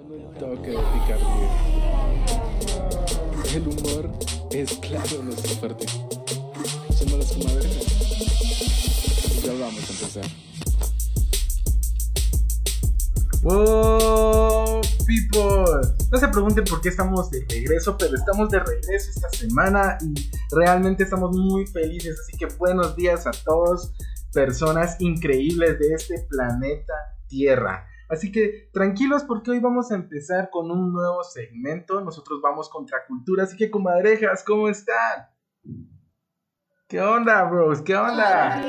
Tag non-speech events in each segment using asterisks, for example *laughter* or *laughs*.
Un toque de picardía. El humor es claro nuestro fuerte. Somos las comadres. Ya vamos a empezar. Wow, people. No se pregunten por qué estamos de regreso, pero estamos de regreso esta semana y realmente estamos muy felices. Así que buenos días a todos, personas increíbles de este planeta Tierra. Así que tranquilos porque hoy vamos a empezar con un nuevo segmento. Nosotros vamos contra cultura, así que comadrejas, ¿cómo están? ¿Qué onda, bros? ¿Qué onda?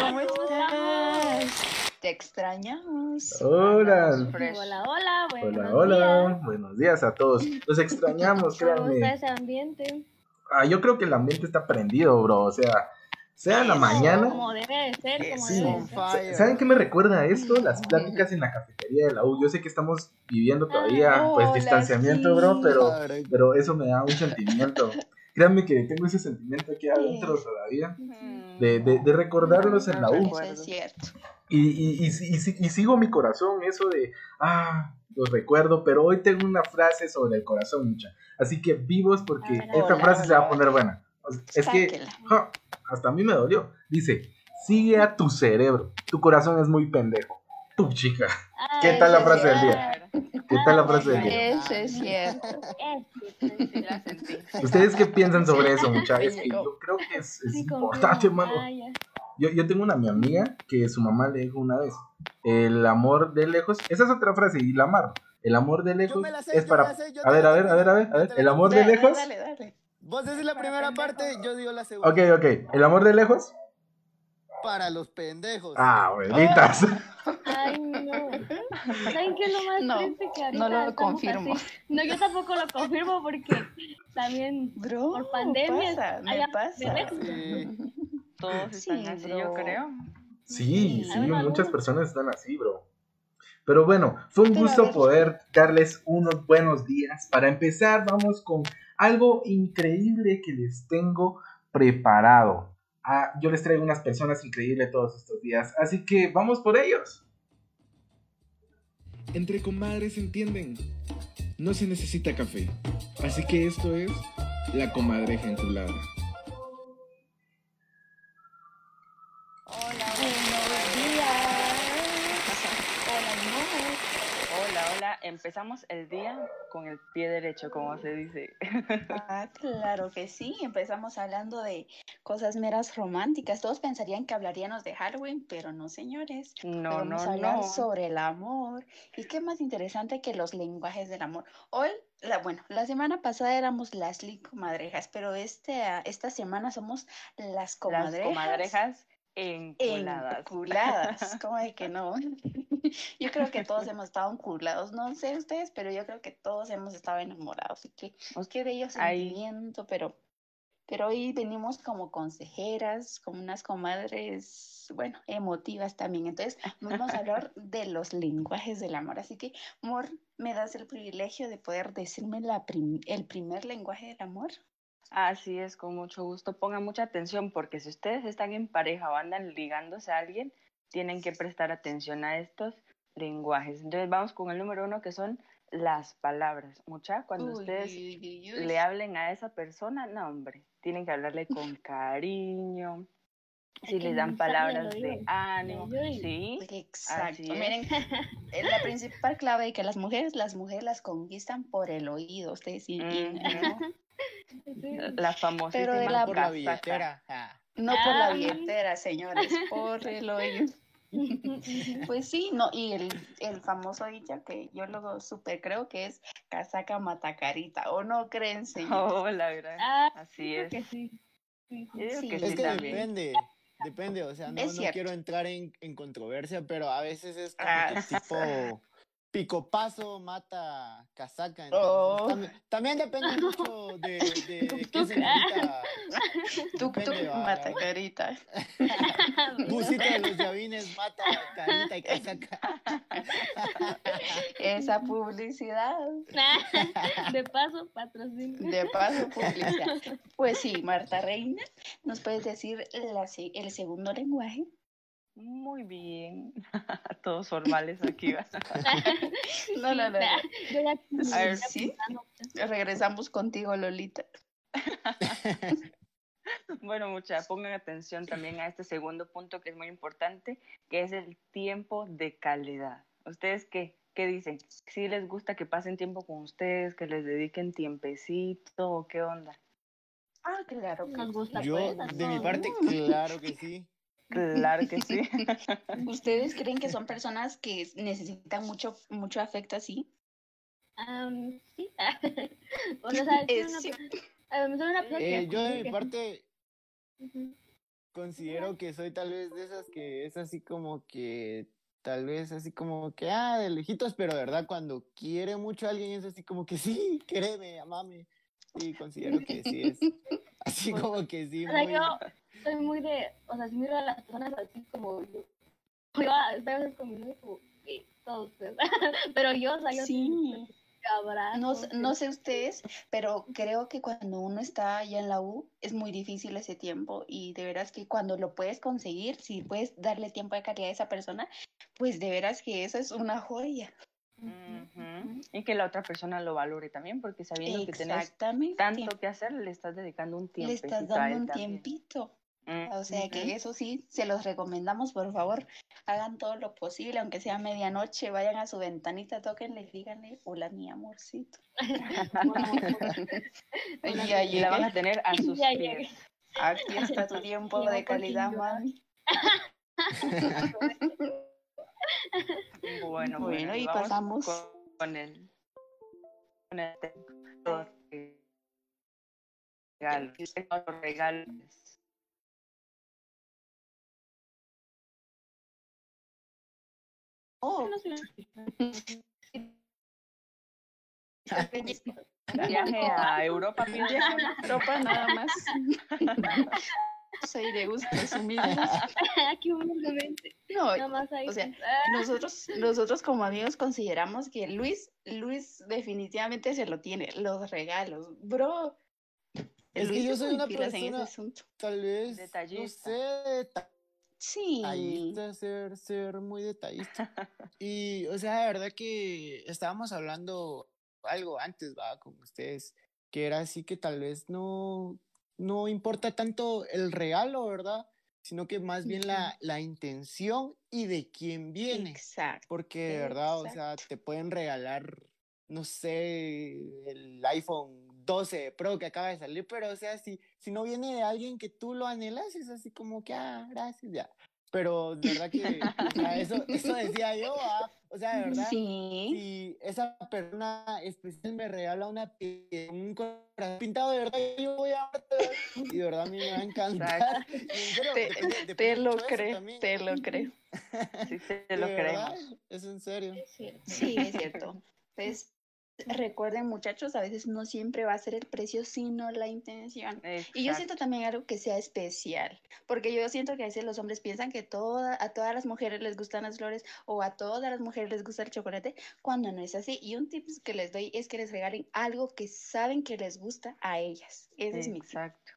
¿Cómo estás? Te extrañamos. Hola. Hola, hola, Hola, buenos hola. días. Buenos días a todos. Los extrañamos, *laughs* ¿Cómo está créanme. ese ambiente? Ah, yo creo que el ambiente está prendido, bro. O sea, sea en la mañana. Como debe de ser, como Sí. debe de ser. Sa- ¿Saben qué me recuerda a esto? Las pláticas en la cafetería de la U. Yo sé que estamos viviendo todavía, Ah, pues, hola, distanciamiento, sí. bro, pero, pero eso me da un sentimiento. Créanme que tengo ese sentimiento aquí adentro todavía, Mm. de, de, de recordarlos en la U. Es cierto. Y, y, y, y, y- y sigo mi corazón, eso de, ah, los recuerdo, pero hoy tengo una frase sobre el corazón, mucha. Así que vivos porque Hola, esta hola, frase se va a hola. poner buena. Sea, Es que ja, hasta a mí me dolió. Dice, sigue a tu cerebro, tu corazón es muy pendejo. Tu chica. ¿Qué tal la frase del día? ¿Qué tal la frase del día? Eso es cierto. Eso, Sí, la sentí. ¿Ustedes qué piensan sobre eso, muchachos? Es que yo creo que es, es sí, importante, mano. Ah. Yo, yo tengo una mi amiga que su mamá le dijo una vez, el amor de lejos, esa es otra frase y la amarro. El amor de lejos sé, es para... sé, a ver, a ver, a ver, a ver, a ver. El amor de Dale, lejos. Dale, dale. Vos decís la primera parte, yo digo la segunda. Ok, ok. El amor de lejos. Para los pendejos. Ah, abuelitas. Ay, no. ¿Saben qué es lo más No, triste que ahorita no lo confirmo. así? No, yo tampoco lo confirmo porque también Bro, por pandemia pasa, me hay pasa. Sí. Todos Sí, están así, bro. yo creo. Sí, sí, Algunos, muchas personas están así, bro. Pero bueno, fue un gusto poder darles unos buenos días. Para empezar, vamos con algo increíble que les tengo preparado. Ah, yo les traigo unas personas increíbles todos estos días, así que vamos por ellos. Entre comadres entienden. No se necesita café. Así que esto es la comadreja enculada. Empezamos el día con el pie derecho, como se dice. Ah, claro que sí. Empezamos hablando de cosas meras románticas. Todos pensarían que hablaríamos de Halloween, pero no, señores. No, vamos no, a hablar no. sobre el amor. ¿Y qué más interesante que los lenguajes del amor? Hoy, la, bueno, la semana pasada éramos las comadrejas, pero este, ah, esta semana somos las Las comadrejas. Enculadas. Enculadas, *laughs* ¿cómo de que no? *laughs* Yo creo que todos hemos estado enculados, no sé ustedes, pero yo creo que todos hemos estado enamorados. Y qué, qué bello sentimiento, pero, pero hoy venimos como consejeras, como unas comadres, bueno, emotivas también. Entonces, vamos a hablar *laughs* de los lenguajes del amor. Así que, amor, ¿me das el privilegio de poder decirme la prim- el primer lenguaje del amor? Así es, con mucho gusto. Pongan mucha atención porque si ustedes están en pareja o andan ligándose a alguien, tienen que prestar atención a estos lenguajes. Entonces vamos con el número uno que son las palabras. Mucha, cuando Uy, ustedes uy, uy, uy. le hablen a esa persona, no hombre, tienen que hablarle con cariño. Si les dan palabras de ánimo, sí, Exacto. Así es. Miren, *laughs* eh, la principal clave de que las mujeres, las mujeres las conquistan por el oído, ustedes Ujú. La Pero de la por la billetera. ah. no por la billetera, señores, por el oído. Pues sí, no, y el, el famoso dicho que yo luego super creo que es casaca matacarita, ¿o no creen, señores? Oh, la verdad. Ah, Así creo es. que sí. Sí, sí. Yo digo Sí. que Es sí que también. depende. Depende, o sea, no, no quiero entrar en, en controversia, pero a veces es como Ah. que tipo picopazo mata casaca. Oh. también, también depende mucho de, de, *laughs* de qué Tuk-tuk. significa Tuk depende, tuk va, la- matacarita. *laughs* Busito de los llavines mata carita y casaca. *laughs* Esa publicidad. De paso, patrocinio. De paso, publicidad. Pues sí, Marta Reina, ¿nos puedes decir la se- el segundo lenguaje? Muy bien. *laughs* Todos formales aquí. *laughs* No, no, no, no. Yo ya A ver, sí. Regresamos contigo, Lolita. *laughs* Bueno, mucha, pongan atención también a este segundo punto que es muy importante, que es el tiempo de calidad. ¿Ustedes qué? ¿Qué dicen? ¿Sí les gusta que pasen tiempo con ustedes, que les dediquen tiempecito o qué onda? Ah, claro. Nos gusta Yo, pues, de mi parte, claro que sí. Claro que sí. *laughs* ¿Ustedes creen que son personas que necesitan mucho, mucho afecto así? Am, sí. *laughs* o yo de mi parte considero que soy tal vez de esas que es así como que tal vez así como que ah de lejitos pero de verdad cuando quiere mucho a alguien es así como que sí créeme amame y considero que sí es *laughs* así como que sí O sea, muy yo soy muy de, o sea, si miro a las personas así como yo, yo a veces con mi novio como que todos, pues. *laughs* pero yo, o sea, yo Sí. abrazo, No, sé- no sé ustedes, pero creo que cuando uno está ya en la U es muy difícil ese tiempo y de veras que cuando lo puedes conseguir, si puedes darle tiempo de calidad a esa persona, pues de veras que eso es una joya. Y que la otra persona lo valore también, porque sabiendo que tenés tanto que hacer, le estás dedicando un tiempo. Le estás dando un tiempito. O sea que eso sí, se los recomendamos, por favor, hagan todo lo posible, aunque sea medianoche, vayan a su ventanita, tóquenle, díganle, hola mi amorcito. *laughs* ya *laughs* Y la van a tener a *laughs* sus Ya pies. llegué. aquí está tu tiempo de calidad, mami. Bueno, Bueno, y pasamos. con, con el con el los regalos. Los Oh. Viaje a Europa, mi *laughs* viaje a Europa nada más. *laughs* Soy de gusto humildes. *laughs* Aquí humildemente, No, nada más ahí. o sea, ah, nosotros, nosotros como amigos consideramos que Luis, Luis definitivamente se lo tiene, los regalos, bro. Es que Luis yo es soy una pilas en ese persona- asunto. tal vez no Detallista. sé Sí. detallista, ser, ser muy detallista. *laughs* Y, o sea, de verdad que estábamos hablando algo antes, va, con ustedes, que era así que tal vez no, no importa tanto el regalo, ¿verdad? Sino que más bien la, la intención y de quién viene. Exacto. Porque de verdad, o sea, te pueden regalar, no sé, el iPhone 12 Pro que acaba de salir, pero o sea, si, si no viene de alguien que tú lo anhelas, es así como que, ah, gracias, ya. Pero de verdad que, o sea, eso, eso decía yo, ah, o sea, de verdad, Sí. si esa persona especial me regala una un corazón pintado, de verdad, yo voy a y de verdad a mí me va a encantar. Te, lo creo, *laughs* te lo creo. Sí, te lo creemos. Es en serio. es cierto. Sí, es cierto. Pues recuerden muchachos, a veces no siempre va a ser el precio, sino la intención. Y yo siento Exacto. también algo que sea especial, porque yo siento que a veces los hombres piensan que toda, a todas las mujeres les gustan las flores o a todas las mujeres les gusta el chocolate, cuando no es así. Y un tip que les doy es que les regalen algo que saben que les gusta a ellas. Ese es mi tip. Exacto.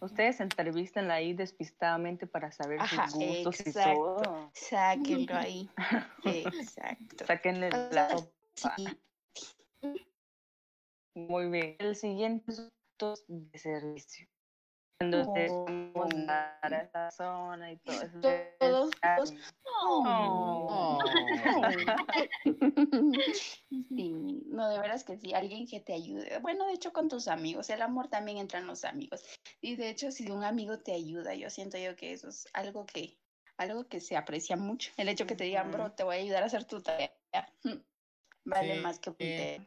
Ustedes entrevístenla ahí despistadamente para saber Ajá, sus gustos y exacto. todo. Sáquenlo ahí. *laughs* Exacto. Sáquenle O la sí. Muy bien. El siguiente es gustos de servicio. Cuando Oh. vamos a dar a esa zona y todo eso. Todos- todos- Oh. Oh. Sí, no, de veras que sí, alguien que te ayude. Bueno, de hecho, con tus amigos, el amor también entra en los amigos. Y de hecho, si un amigo te ayuda, yo siento yo que eso es algo que, algo que se aprecia mucho. El hecho que te digan, bro, te voy a ayudar a hacer tu tarea, *laughs* vale Sí, más que un eh.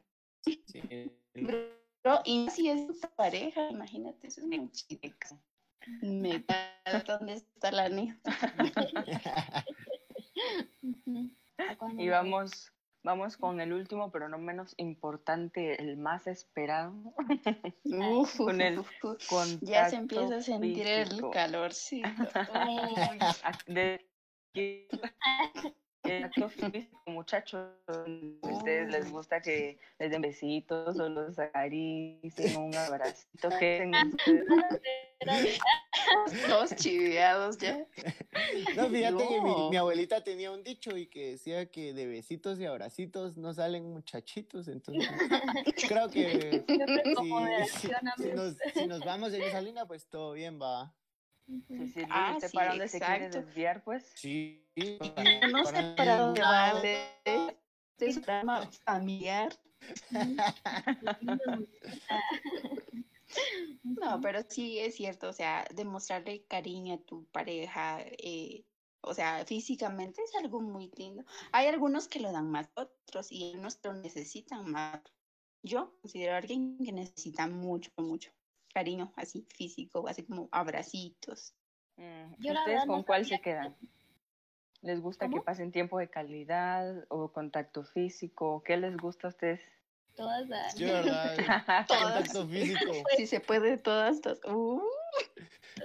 Sí. *laughs* Bro, y si es tu pareja, imagínate, eso es muy chido. Me *laughs* ¿dónde está la niña? *laughs* Ujú. ¿A cuándo Y vamos, vamos con el último, pero no menos importante, el más esperado. Uf, Con el Ya se empieza a sentir el físico. de- que- el acto físico, muchachos. ¿A ustedes les gusta que les den besitos o los acaricien, un abracito? *laughs* ¿Qué hacen ustedes? *laughs* Todos chiveados ya. *laughs* No, fíjate que mi, abuelita tenía un dicho y que decía que de besitos y abracitos no salen muchachitos, entonces creo que si, si amigos. nos, si nos vamos en esa línea, pues todo bien va. Sí, sí, Ah, ¿usted sí, para dónde se quiere exacto. desviar, pues? Sí, No sé para dónde va de de este drama familiar. *laughs* No, pero sí es cierto, o sea, demostrarle cariño a tu pareja, eh, o sea, físicamente es algo muy lindo. Hay algunos que lo dan más que otros y algunos lo necesitan más. Yo considero a alguien que necesita mucho, mucho cariño, así físico, así como abracitos. Mm, Yo, la ¿Ustedes verdad, con no cuál sabía se quedan? ¿Les gusta que pasen tiempo de calidad o contacto físico? ¿Qué les gusta a ustedes? Todas las... Yo, ¿verdad? Todas. *laughs* Contacto físico. Si se puede, todas, todas. Uh,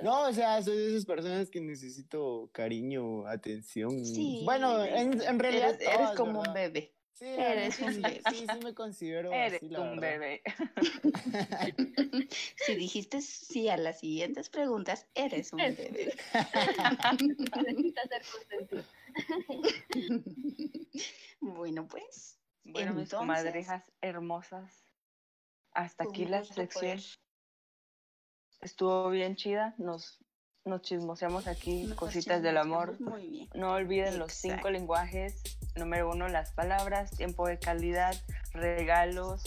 No, o sea, soy de esas personas que necesito cariño, atención. sí. Bueno, en, en realidad eres, como un bebé. Sí, eres sí, un sí, bebé. sí, sí me considero Eres así, la un verdad. bebé. *laughs* Si dijiste sí a las siguientes preguntas, eres un Eres- bebé. Necesita ser consentido. Bueno, pues. Bueno, mis Entonces- comadrejas hermosas, hasta aquí la sección. poder- Estuvo bien chida, nos, nos chismoseamos aquí nos cositas del amor. Muy bien. No olviden los cinco lenguajes. Número uno, las palabras, tiempo de calidad, regalos,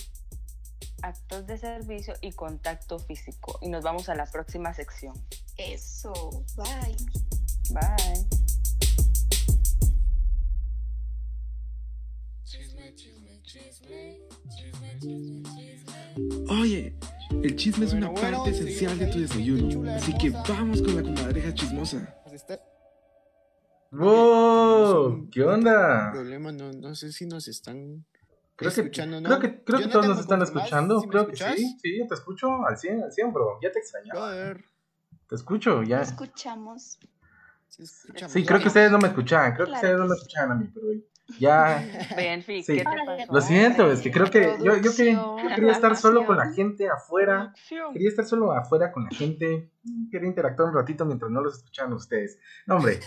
actos de servicio y contacto físico. Y nos vamos a la próxima sección. Eso. Bye. Bye. Oye, el chisme es una Bueno, bueno, parte esencial de tu desayuno. chula Así que vamos con la comadreja chismosa. Pues ¡Wow! ¿Qué onda? problema, no, no sé si nos están Creo que, escuchando, ¿no? creo que, creo que todos nos ¿me están escuchando. si creo que sí. Sí, te escucho al 100, al 100, bro. Ya te extrañaba. Joder, Te escucho, ya. Lo escuchamos. Sí, creo que ustedes no me escuchaban. Creo que ustedes no me escuchaban a mí, pero ya. *laughs* Benfi, Sí. ¿qué te pasó? Lo siento, es que creo que yo, yo, quería, yo Producción, quería estar solo con la gente afuera. Quería estar solo afuera con la gente. Quería interactuar un ratito mientras no los escuchaban ustedes. No, hombre,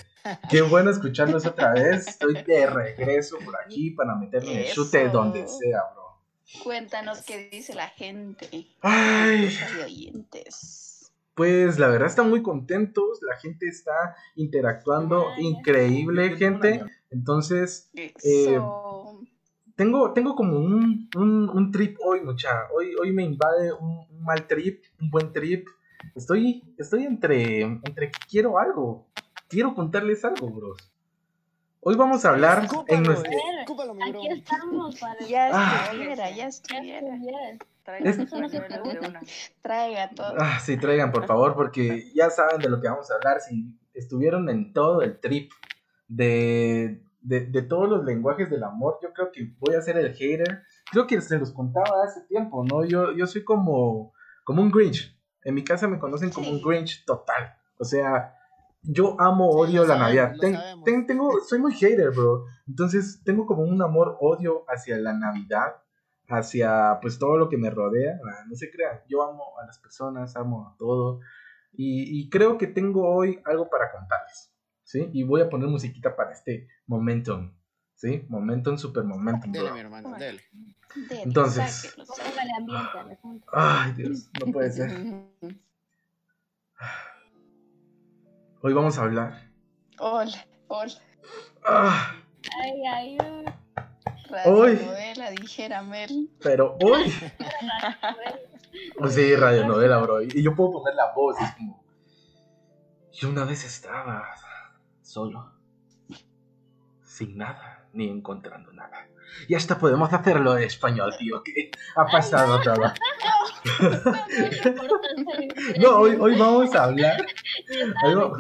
qué *laughs* bueno escucharlos otra vez. Estoy de regreso por aquí para meterme en el chute donde sea, bro. Cuéntanos qué dice la gente. Ay, Los oyentes. pues la verdad están muy contentos. La gente está interactuando. Ay, Increíble, gente. Entonces, Eso. tengo, tengo como un, un, un trip hoy, mucha. Hoy, hoy me invade un, un mal trip, un buen trip. Estoy, estoy entre, entre que quiero algo. Quiero contarles algo, bros. Hoy vamos a hablar Escúpalo, en nuestro... escúpalo, bro. Aquí estamos para... ya Ah. estuviera, ya estuviera. Traigan *laughs* todo. Ah, sí, traigan, por favor, porque ya saben de lo que vamos a hablar. Si estuvieron en todo el trip de, de, de todos los lenguajes del amor, yo creo que voy a ser el hater. Creo que se los contaba hace tiempo, ¿no? Yo, yo soy como, como un Grinch. En mi casa me conocen como un. Grinch total. O sea, yo amo, odio la sabemos, Navidad. Ten- ten- tengo, soy muy hater, bro. Entonces, tengo como un amor-odio hacia la Navidad, hacia pues todo lo que me rodea. Ah, No se crean, yo amo a las personas, amo a todo. Y, y creo que tengo hoy algo para contarles. ¿Sí? Y voy a poner musiquita para este momentum. ¿Sí? Momentum, super momentum, Dele, bro. mi hermano, dele. Dele, Entonces. ambiente. Ay, Dios, no puede ser. *laughs* Hoy vamos a hablar. Hola, hola. Ah, Ay, ay, uy. Hoy. Radionovela, dijera Mel. pero hoy. Pues *laughs* sí, radionovela, bro. Y yo puedo poner la voz, es como. Yo una vez estaba solo, sin nada, ni encontrando nada. Y hasta podemos hacerlo en español, tío, que ha pasado todo. *laughs* No, hoy, hoy vamos a hablar. Hoy va-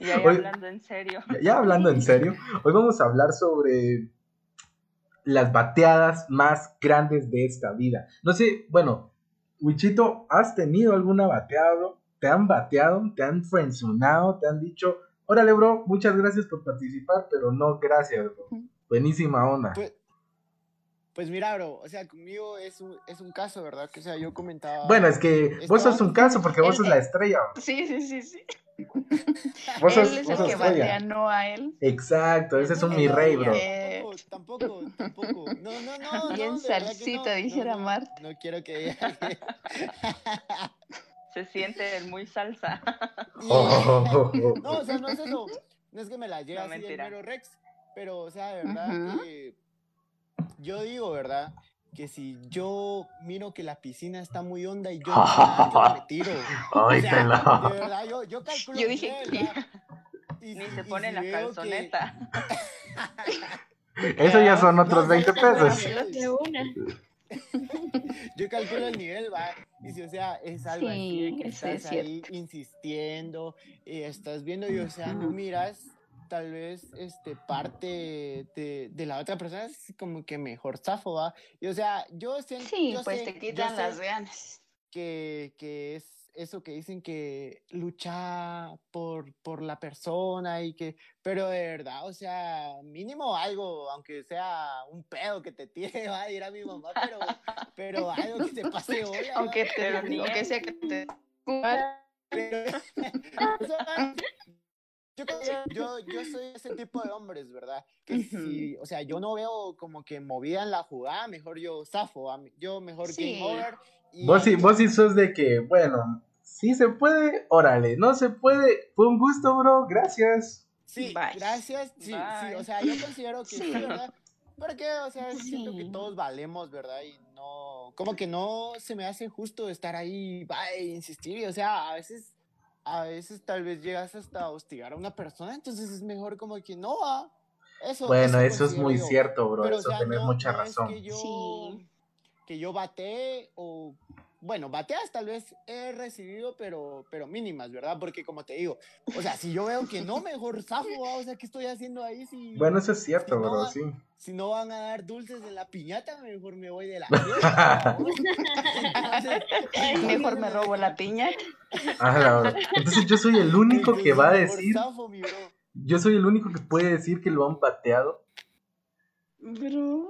Y ahí Oye. hablando en serio. ya- ya hablando en serio, hoy vamos a hablar sobre las bateadas más grandes de esta vida. No sé, bueno, Wichito, ¿has tenido alguna bateada, bro? ¿Te han bateado? ¿Te han frenzonado? ¿Te han dicho, órale, bro, muchas gracias por participar, pero no gracias, bro. Buenísima onda. Pues, pues mira, bro, o sea, conmigo es un, es un caso, ¿verdad? Que o sea, yo comentaba. Bueno, es que vos sos un caso porque vos sos la estrella. bro. Sí, sí, sí, sí. *laughs* Vos sos, él es vos el que estrella. batea no a él. Exacto, ese es un mi rey, bro. Eh. Tampoco, tampoco, tampoco. No, no, no. *laughs* Bien no, salsita, no, no, dijera no, Marta. No quiero que. *laughs* Se siente el muy salsa. Oh, No, o sea, no es eso. No es que me la lleve No, así el mentira. mero Rex. Pero, o sea, de verdad Ujú. que. Yo digo, ¿verdad? Que si yo miro que la piscina está muy honda y yo yo me retiro. Ay, O sea, de verdad, yo, yo calculo. Yo dije. ¿verdad? Y Ni si- se y pone si la veo que- calzoneta. Eso ya son otros no, 20 no, no, pesos. una. Yo calculo el nivel, va. Y si, o sea, es algo así de que es estás ahí insistiendo y estás viendo y, o sea, no miras tal vez este parte de, de la otra persona, es como que mejor zafo, va. Y, o sea, yo siento. Sí, yo pues sé- te quitan sé las ganas. que, que es eso que dicen que lucha por, por la persona y que, pero de verdad, o sea, mínimo algo, aunque sea un pedo que te tire, *laughs* va a decir a mi mamá, pero, pero algo que te pase hoy. Aunque, te, Pero aunque sea que te... *laughs* o sea, yo, yo, yo soy ese tipo de hombres, ¿verdad? Que si, o sea, yo no veo como que movida en la jugada, mejor yo zafo, yo mejor Sí. game over. y- Vos sí, vos sí sos de que, bueno, sí se puede, órale, no se puede. Fue un gusto, bro, gracias. Sí, Bye. gracias. Sí, sí, o sea, yo considero que sí. ¿verdad? Porque, o sea, siento que todos valemos, ¿verdad? Y no, como que no se me hace justo estar ahí, va, e insistir, y, o sea, a veces, a veces tal vez llegas hasta hostigar a una persona, entonces es mejor como que no va. Eso, Bueno, eso es muy yo. cierto, bro, Pero, o eso sea, tenés no- mucha no es razón. que yo, Sí. que yo bate o bueno, bateas tal vez he recibido, pero, pero mínimas, ¿verdad? Porque como te digo, o sea, si yo veo que no, mejor zafo, o sea, ¿qué estoy haciendo ahí? Si, Bueno, eso es cierto, Si no, bro, sí. si no van a dar dulces en la piñata, mejor me voy de la *laughs* fiesta. Mejor me robo la piña. Ah. Entonces yo soy el único que va a decir, zafo, mi bro. yo soy el único que puede decir que lo han pateado. Bro.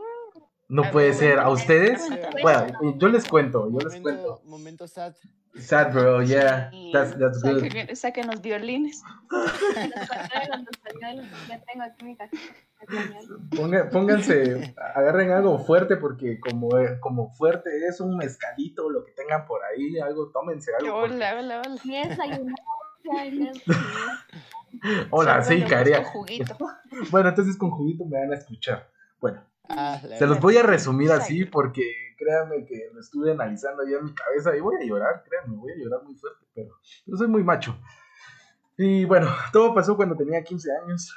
No A puede ser. ¿A ustedes? cuéntame. Bueno, yo les cuento, yo les Momento, cuento. momento sad. Sad, bro, yeah. Sí. That's, that's good. Saquen, saquen los violines. Cuando salió el- Ya tengo aquí mi cajita. Ponga- pónganse, agarren algo fuerte porque como, como fuerte es un mezcalito, lo que tengan por ahí, algo, tómense algo. porque- Hola, hola, hola. *laughs* Hola, sí, juguito. *laughs* Bueno, entonces con juguito me van a escuchar. Bueno, Ah, se los voy a resumir así porque créanme que lo estuve analizando ya en mi cabeza y voy a llorar, créanme, voy a llorar muy fuerte, pero, pero soy muy macho. Y bueno, todo pasó cuando tenía 15 años.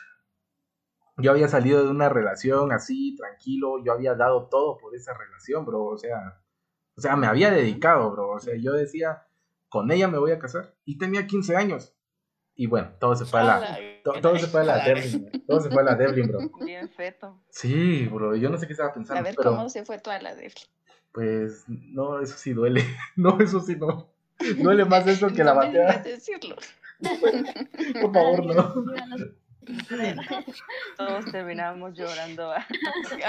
Yo había salido de una relación así, tranquilo, yo había dado todo por esa relación, bro, o sea, o sea, me había dedicado, bro, o sea, yo decía, con ella me voy a casar y tenía 15 años. Y bueno, todo se fue a la, to- todo se fue a la. Devlin, bro. todo se fue a la Devlin, bro. Bien feto. Sí, bro, yo no sé qué estaba A pensando, ver pero cómo se fue toda la de pues no, eso sí duele. *laughs* No, eso sí no. Duele más eso que la No bateada. decirlo. *laughs* Por favor, no. *laughs* Todos terminamos llorando. A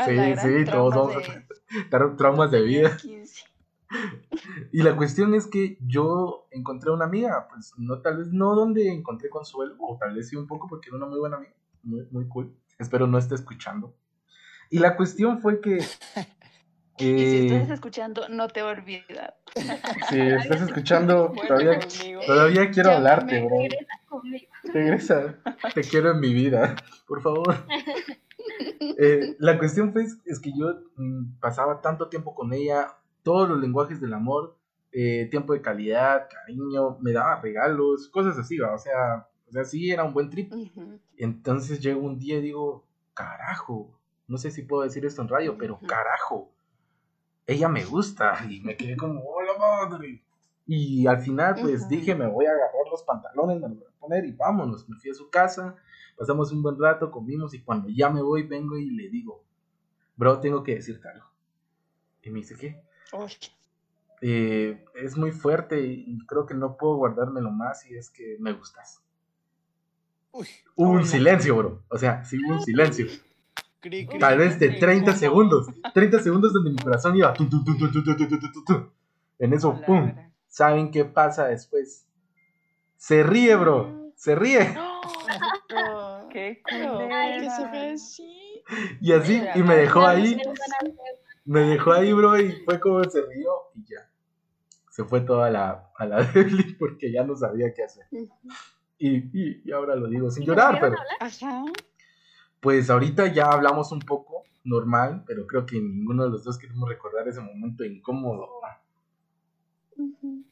Sí, la gran sí, trauma todos de- Tra- Traumas de vida. 15. Y la cuestión es que yo encontré una amiga, pues no tal vez no donde encontré consuelo, o tal vez sí un poco porque era una muy buena amiga, muy, muy cool. Espero no esté escuchando. Y la cuestión fue que *laughs* Y si eh, estás escuchando, no te olvides. si estás escuchando, *laughs* todavía, todavía quiero hablarte, bro. Regresa conmigo. Regresa, te quiero en mi vida, por favor. *laughs* Eh, la cuestión fue, es que yo mm, pasaba tanto tiempo con ella, todos los lenguajes del amor, eh, tiempo de calidad, cariño, me daba regalos, cosas así, ¿va? o sea, o sea, sí era un buen trip. Ujú. Entonces llego un día y digo, carajo, no sé si puedo decir esto en radio, pero carajo, ella me gusta *laughs* y me quedé como, hola madre. Y al final pues dije, me voy a agarrar los pantalones, me los voy a poner y vámonos. Me fui a su casa, pasamos un buen rato, comimos y cuando ya me voy vengo y le digo, bro, tengo que decirte algo. Y me dice, ¿qué? Es muy fuerte y, creo que no puedo guardármelo más y es que me gustas. Hubo un silencio, bro. O sea, sí hubo un silencio. Tal vez de 30 segundos. 30 segundos donde mi corazón iba. En eso, ¡pum! ¿Saben qué pasa después? Se ríe, bro. Se ríe. ¡Qué cool! Y así, y me dejó ahí. Me dejó ahí, bro, y fue como se rió y ya. Se fue toda la, a la *laughs* Devlin porque ya no sabía qué hacer. Y, y, y ahora lo digo sin ¿Y llorar, pero pues ahorita ya hablamos un poco normal, pero creo que ninguno de los dos queremos recordar ese momento incómodo.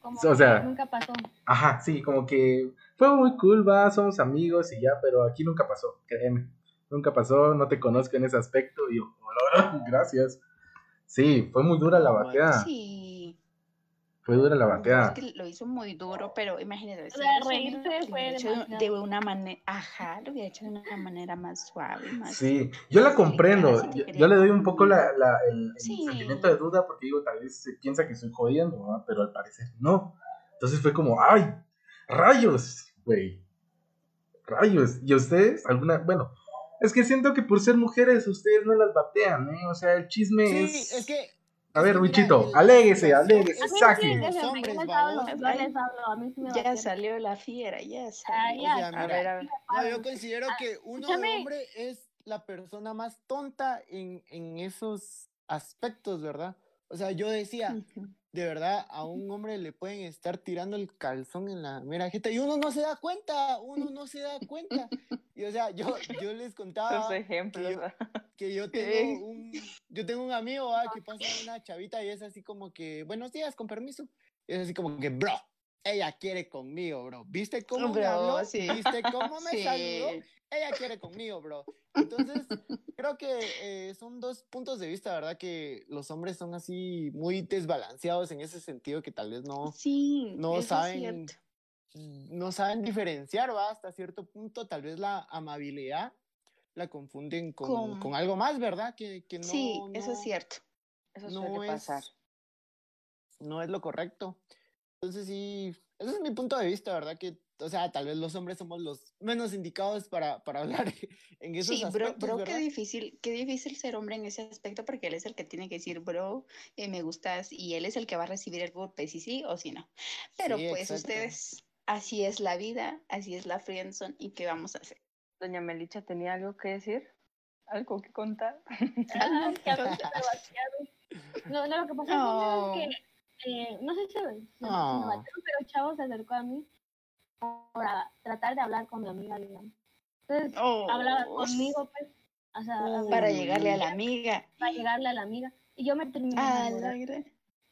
Como O sea- que nunca pasó. Ajá, sí, como que fue muy cool, va, somos amigos y ya, pero aquí nunca pasó, créeme. Nunca pasó, no te conozco en ese aspecto y yo, "Hola, *laughs* gracias. Sí, fue muy dura la bateada. Sí. Fue dura la No, bateada. es que lo hizo muy duro, pero imagínate. si reírse lo fue hubiera hecho demasiado. de una manera, ajá, lo hubiera hecho de una manera más suave, más. Sí, yo la comprendo. Yo, le doy un poco la, la- el, el Sí. sentimiento de duda porque digo, tal vez se piensa que estoy jodiendo, ¿verdad? pero al parecer no. Entonces fue como, ¡ay! ¡Rayos! Güey. ¡Rayos! ¿Y ustedes? ¿Alguna? Bueno, es que siento que por ser mujeres ustedes no las batean, ¿eh? O sea, el chisme Sí, es... es que. A es ver, Wichito, aléguese, aléguese, saque. Ya salió la fiera, ya Ah, salió. ya, O sea, A ver, a ver. No, yo considero que uno de hombre es la persona más tonta en, en esos aspectos, ¿verdad? O sea, yo decía. De verdad, a un hombre le pueden estar tirando el calzón en la mera jeta y uno no se da cuenta, uno no se da cuenta. Y o sea, yo, yo les contaba Sus ejemplos. que yo- ¿verdad? que yo *laughs* tengo un, yo tengo un amigo ¿va? que pasa una chavita y es así como que, buenos días, con permiso. Y es así como que, bro, ella quiere conmigo, bro. ¿Viste cómo me Bro, habló? sí. ¿Viste cómo *laughs* me Sí. saludó? Ella quiere conmigo, bro. Entonces, creo que eh, son dos puntos de vista, ¿verdad? Que los hombres son así muy desbalanceados en ese sentido que tal vez no, Sí, no es saben no saben diferenciar, ¿va? Hasta cierto punto, tal vez la amabilidad la confunden con, Con- con algo más, ¿verdad? Que, que no, sí, eso es no- cierto. Eso no suele es, pasar. no es lo correcto. Entonces sí, ese es mi punto de vista, ¿verdad? Que, o sea, tal vez los hombres somos los menos indicados para, para *laughs* hablar en esos Sí, bro, aspectos, bro, qué ¿verdad? difícil, qué difícil ser hombre en ese aspecto porque él es el que tiene que decir, bro, eh, me gustas y él es el que va a recibir el golpe, si sí o si no. Pero Sí, pues exacto. ustedes, así es la vida, así es la friendzone y qué vamos a hacer. Doña Melicha tenía algo que decir, algo que contar. *laughs* Ah, que. *laughs* No, no, lo que pasó No. es que, eh, no sé si se, batearon, pero el chavo se acercó a mí para tratar de hablar con mi amiga. Entonces, hablaba Oh, conmigo, pues, o sea, Oh. para llegarle a la amiga. para llegarle a la amiga. Y yo me terminé Ah,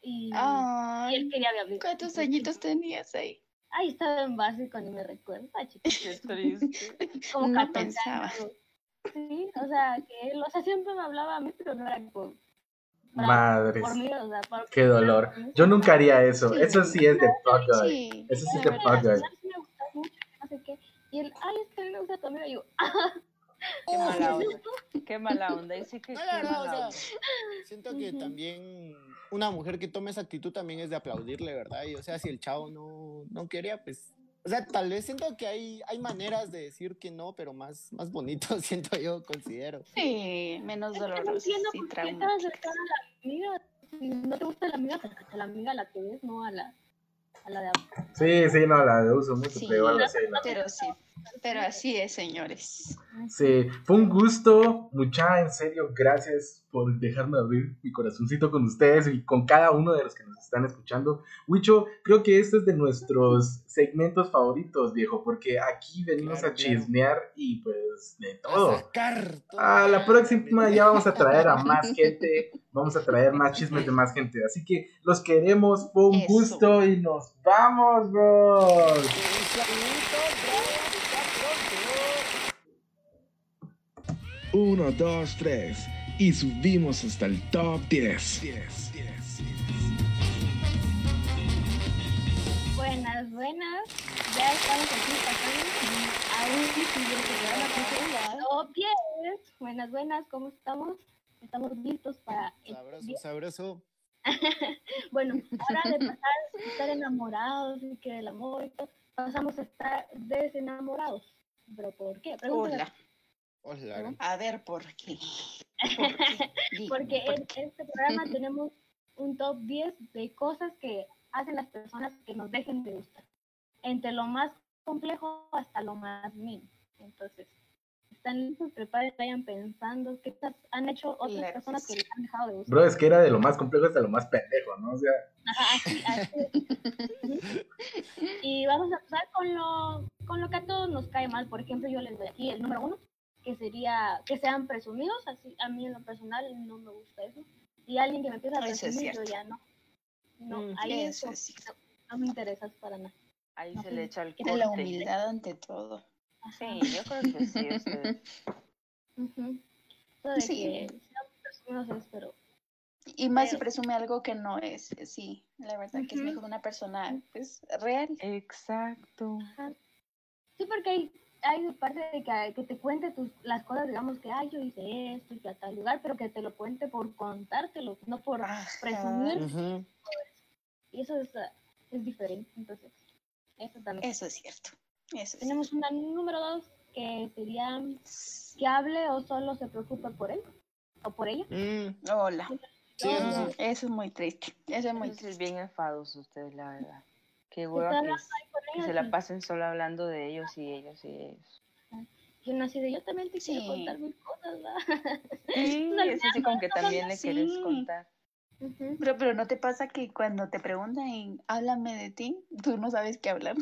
Y, y él quería hablar. ¿cuántos añitos tenías ahí? Ahí estaba en básico, ni me recuerdo. Qué *laughs* triste. como No 14 pensaba. años. Sí, o sea, que él, o sea, siempre me hablaba a mí, pero no era para- Madres. por mí, o sea, por- Qué dolor. Yo nunca haría eso. Sí. Eso sí es de fuck. Sí, Eso sí te verdad. fuck guy. Y él, ay, es que a mí me gusta tu. Y yo, Qué *laughs* mala onda. Qué mala onda. Sí que No, o sea, siento que también una mujer que tome esa actitud también es de aplaudirle, ¿verdad? Y o sea, si el chavo no, no quería, pues, o sea, tal vez siento que hay, hay maneras de decir que no, pero más, más bonito, *laughs* siento yo, considero. Sí, menos es que no a la amiga. Si no te gusta la amiga, acércate a la amiga a la que ves, no a la, a la de Sí, sí, no, la de uso mucho, Sí, pero ¿no? pero sí, pero así es, señores. Sí, fue un gusto, mucha, en serio, gracias por dejarme abrir mi corazoncito con ustedes y con cada uno de los que nos están escuchando. Wicho, creo que este es de nuestros segmentos favoritos, viejo, porque aquí venimos Claro, a claro. chismear y pues de A todo. sacar todo. A la próxima ya vamos a traer a más gente, vamos a traer más chismes de más gente. Así que los queremos, fue un Eso. gusto y nos vamos, bros. 1, 2, 3 y subimos hasta el top 10. 10, 10, 10. Buenas, buenas. Ya estamos aquí pasando top 10. Buenas, buenas, ¿cómo estamos? Estamos listos para... Sabroso, el... sabroso. *laughs* bueno, ahora de pasar a estar enamorados y que el amor y todo, pasamos a estar desenamorados. ¿Pero por qué? Pregúntale. Hola. Hola. A ver, ¿por qué? ¿Por qué? *laughs* Di, Porque ¿por en este programa tenemos un top 10 de cosas que hacen las personas que nos dejen de gustar. Entre lo más complejo hasta lo más mínimo. Entonces, están listos, prepárense, vayan pensando qué han hecho otras Claro personas que les han dejado de gustar. Bro, es que era de lo más complejo hasta lo más pendejo, ¿no? O sea, Ajá, así, así. *laughs* Y vamos a empezar con lo, con lo que a todos nos cae mal. Por ejemplo, yo les doy aquí el número uno, que sería que sean presumidos. Así, a mí en lo personal no me gusta eso. Y alguien que me empieza a presumir, yo ya no. No, Mm, ahí Eso eso es cierto. no me interesas para nada. Ahí No, se le echa el Era la corte. humildad ante todo. Ajá. Sí, yo creo que sí. ustedes. Ujú. Eso de Sí. que sean presumidos es, pero Y más si presume algo que no es. Sí, la verdad que es mejor una persona pues real. Exacto. Sí, porque hay, hay parte de que, que te cuente tus, las cosas, digamos que, ay, yo hice esto y a tal lugar, pero que te lo cuente por contártelo, no por Ajá. presumir. Y eso es, ah, es diferente, entonces, eso también. Eso es cierto. Eso es Tenemos una número dos, que sería que hable o solo se preocupe por él o por ella. Mm. Hola. sí, eso es muy triste. Eso es muy triste. bien enfados ustedes, la verdad. Qué Que hueva se la pasen solo hablando de ellos y ellos y ellos. y uno así de, yo también te quiero Sí. contar mis cosas, ¿verdad? *laughs* Sí, es así como que también le querés Sí. contar. Pero, pero ¿no te pasa que cuando te preguntan, háblame de ti, tú no sabes qué hablar?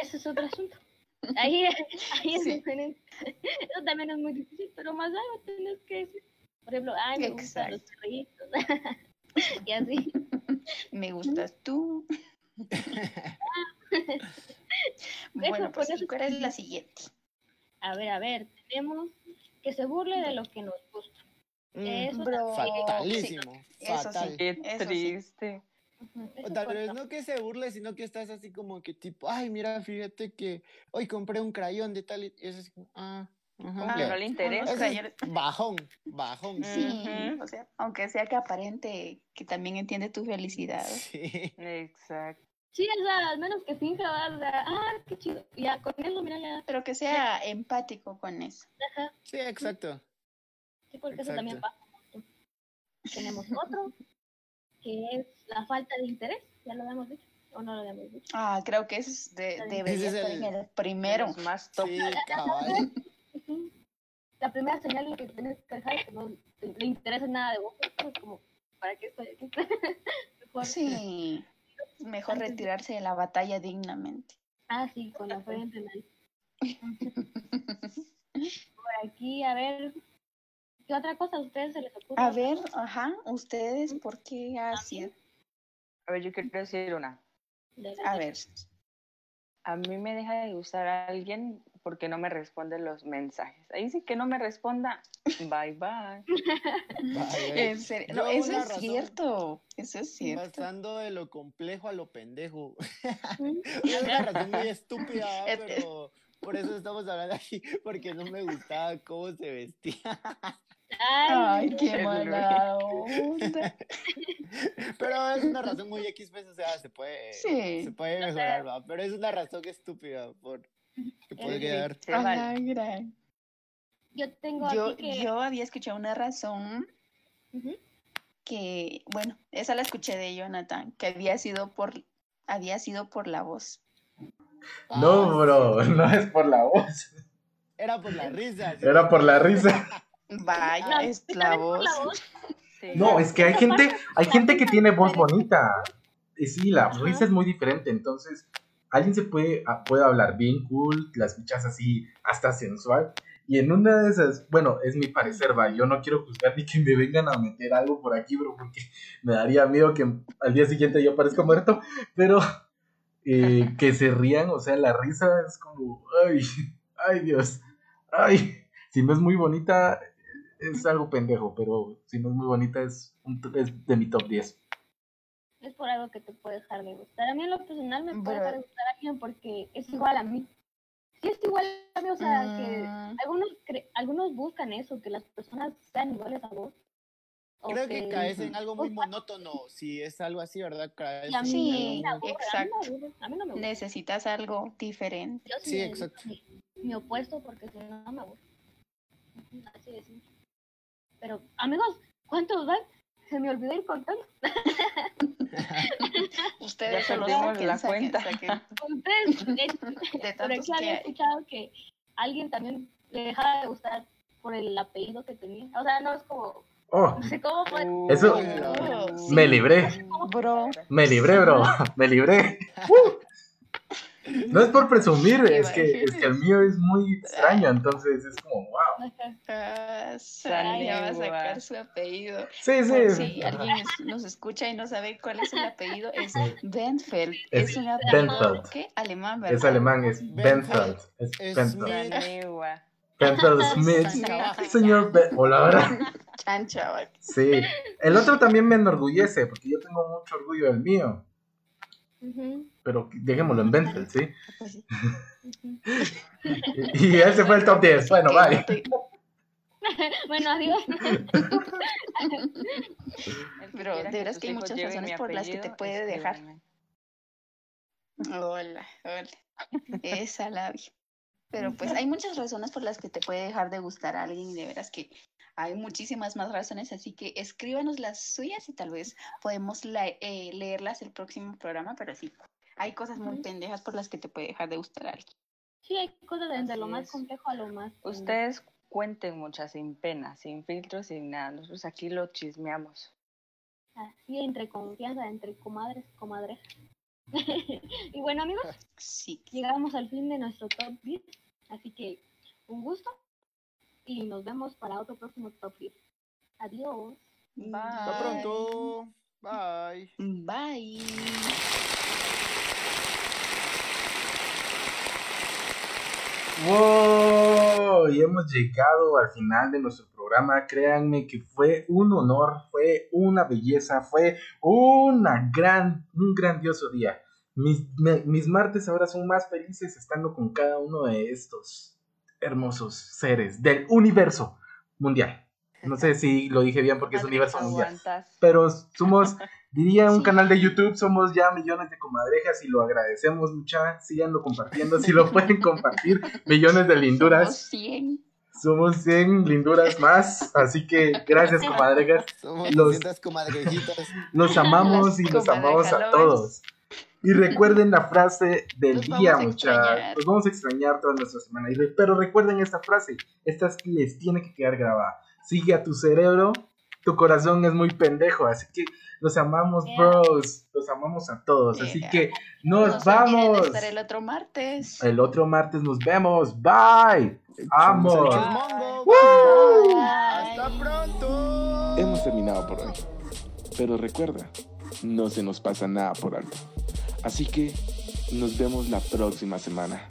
Ese es otro asunto. *laughs* Ahí, ahí es Sí. diferente. Eso también es muy difícil, pero más algo tienes que decir. Por ejemplo, ay, me gustan los Exacto. perritos. *laughs* y así. Me gustas tú. *laughs* bueno, pues, con eso ¿cuál es la siguiente? A ver, a ver, tenemos que se burle de lo que nos gusta. Mm, Eso Bro, Fatalísimo. sí. fatal. Qué Eso sí. triste. Tal vez no que se burle, sino que estás así como que tipo, ay, mira, fíjate que hoy compré un crayón de tal y y es así como, ah, que no le interesa. Es bajón, bajón. Sí, o sea, aunque sea que aparente que también entiende tu felicidad. Sí. Exacto. Sí, o sea, al menos que finja, ¿verdad? O sea, ah, qué chido. Ya, con eso, mira, ya. Pero que sea empático con eso. Ajá. Sí, exacto. Sí, porque eso también pasa. Tenemos otro, que es la falta de interés. Ya lo habíamos dicho, o no lo habíamos dicho. Ah, creo que ese es de, debería es estar el- en el primero. Más top. Sí, cabal. La primera señal que tienes que dejar es que no te- le interesa nada de vos. Es como, ¿para qué estoy aquí? *laughs* Mejor. Sí, mejor retirarse de la batalla dignamente. Ah, sí, con la frente en la *laughs* Por aquí, a ver. ¿Qué otra cosa a ustedes se les ocurre? A ver, ajá, ustedes, ¿por qué así? A ver, yo quiero decir una. De- A ver, A mí me deja de gustar a alguien porque no me responde los mensajes. Ahí sí que no me responda. Bye bye. *laughs* Vaya. en serio, no, eso es razón- cierto, eso es cierto. Pasando de lo complejo a lo pendejo. *laughs* Es una razón muy estúpida, ¿va? *laughs* Es- pero por eso estamos hablando aquí, porque no me gustaba cómo se vestía. Ay, Ay, qué mala onda. *laughs* Pero es una razón muy X, pues, o sea, se puede, Sí. se puede mejorar, ¿va? Pero es una razón estúpida por que podría dar. Se A vale. la gran. yo tengo Yo, aquí que... yo había escuchado una razón que, bueno, esa la escuché de Jonathan, que había sido por, había sido por la voz. no, bro, *laughs* no es por la voz. Era por la risa. ¿sí? Era por la risa. *laughs* Vaya, No, es ¿sí la voz. Sí. No, es que hay gente, hay gente que tiene voz bonita. Y sí, la Ajá. risa es muy diferente. Entonces, alguien se puede, ah, puede hablar bien cool, la escuchas así, hasta sensual. Y en una de esas, bueno, es mi parecer, va. Yo no quiero juzgar ni que me vengan a meter algo por aquí, bro, porque *laughs* me daría miedo que al día siguiente yo parezca muerto. Pero eh, que se rían, o sea, la risa es como, ay, ay, Dios, ay. Si no es muy bonita, es algo pendejo, pero si no es muy bonita, es, un es de mi top 10. Es por algo que te puede dejar de gustar. A mí en lo personal me puede dejar de gustar alguien porque es igual a mí. Sí es igual a mí, o sea, que Mm, algunos, cre- algunos buscan eso, que las personas sean iguales a vos. Creo que caes en algo muy monótono. Si es algo así, ¿verdad? Caes a mí algo exacto. A mí, me aburre, a mí no me gusta. Necesitas algo diferente. Yo Sí, sí, exacto. Mi, mi opuesto porque si no me aburre. Ujú, Así de simple. Pero, amigos, ¿cuántos van? Se me olvidó ir contando. *laughs* Ustedes Ya perdimos la saquen, cuenta. saquen. *laughs* Ustedes, De por que había escuchado que alguien también le dejaba de gustar por el apellido que tenía. O sea, no es como, Oh, no sé cómo fue. Eso- me libré. Bro, Me libré, bro. *laughs* Me libré. Uh. No es por presumir, es que, es que el mío es muy extraño, entonces es como, wow. ah, Sara va a sacar su apellido. Sí, Por sí. si alguien nos escucha y no sabe cuál es el apellido, es Benfeld. Es Es, un apellido Benfeld. ¿qué? alemán, ¿verdad? Es alemán, es Benfeld. Benfeld. Es Benfeld. Benfeld *laughs* Smith. Señor Ben. Hola, ahora. Chancha. Sí. El otro también me enorgullece, porque yo tengo mucho orgullo del mío. Ujú, Pero dejémoslo en Benfeld, ¿sí? Pues sí. *laughs* Y, ese fue el top 10. Bueno, Que bye. no *laughs* Bueno, adiós. *laughs* Pero de veras que hay muchas razones por las que te puede dejar. escríbanme. Hola, hola. Esa labia. Pero pues hay muchas razones por las que te puede dejar de gustar a alguien y de veras que hay muchísimas más razones, así que escríbanos las suyas y tal vez podemos la- eh, leerlas el próximo programa, pero sí, hay cosas muy pendejas por las que te puede dejar de gustar alguien. Sí, hay cosas desde lo más es. complejo a lo más. Ustedes cuenten muchas sin pena, sin filtros, sin nada. Nosotros aquí lo chismeamos. Así, entre confianza, entre comadres, comadrejas. *laughs* y bueno, amigos, Sí. llegamos al fin de nuestro top 10. Así que un gusto y nos vemos para otro próximo top 10. Adiós. Hasta pronto. Bye. Bye. ¡Wow! Y hemos llegado al final de nuestro programa. Créanme que fue un honor, fue una belleza, fue una gran, un grandioso día. Mis, mis martes ahora son más felices estando con cada uno de estos hermosos seres del universo mundial. No sé si lo dije bien porque es universo mundial. Pero somos, diría un Sí. canal de YouTube, somos ya millones de comadrejas y lo agradecemos mucha. Síganlo compartiendo, si lo pueden *laughs* compartir, millones de Somos linduras. 100. Somos 100 linduras más, así que gracias comadrejas. Somos Los- 200 comadrejitas. Los amamos Las y los amamos a todos. Y recuerden la frase del día, muchachos. Los vamos a extrañar toda nuestra semana. Y re- Pero recuerden esta frase. Esta es- les tiene que quedar grabada. Sigue a tu cerebro. Tu corazón es muy pendejo. Así que los amamos, Yeah. bros. Los amamos a todos. Así que No nos vamos. estar el otro martes. El otro martes nos vemos. Bye. Bye. Hasta pronto. Hemos terminado por hoy. Pero recuerda, no se nos pasa nada por alto. Así que nos vemos la próxima semana.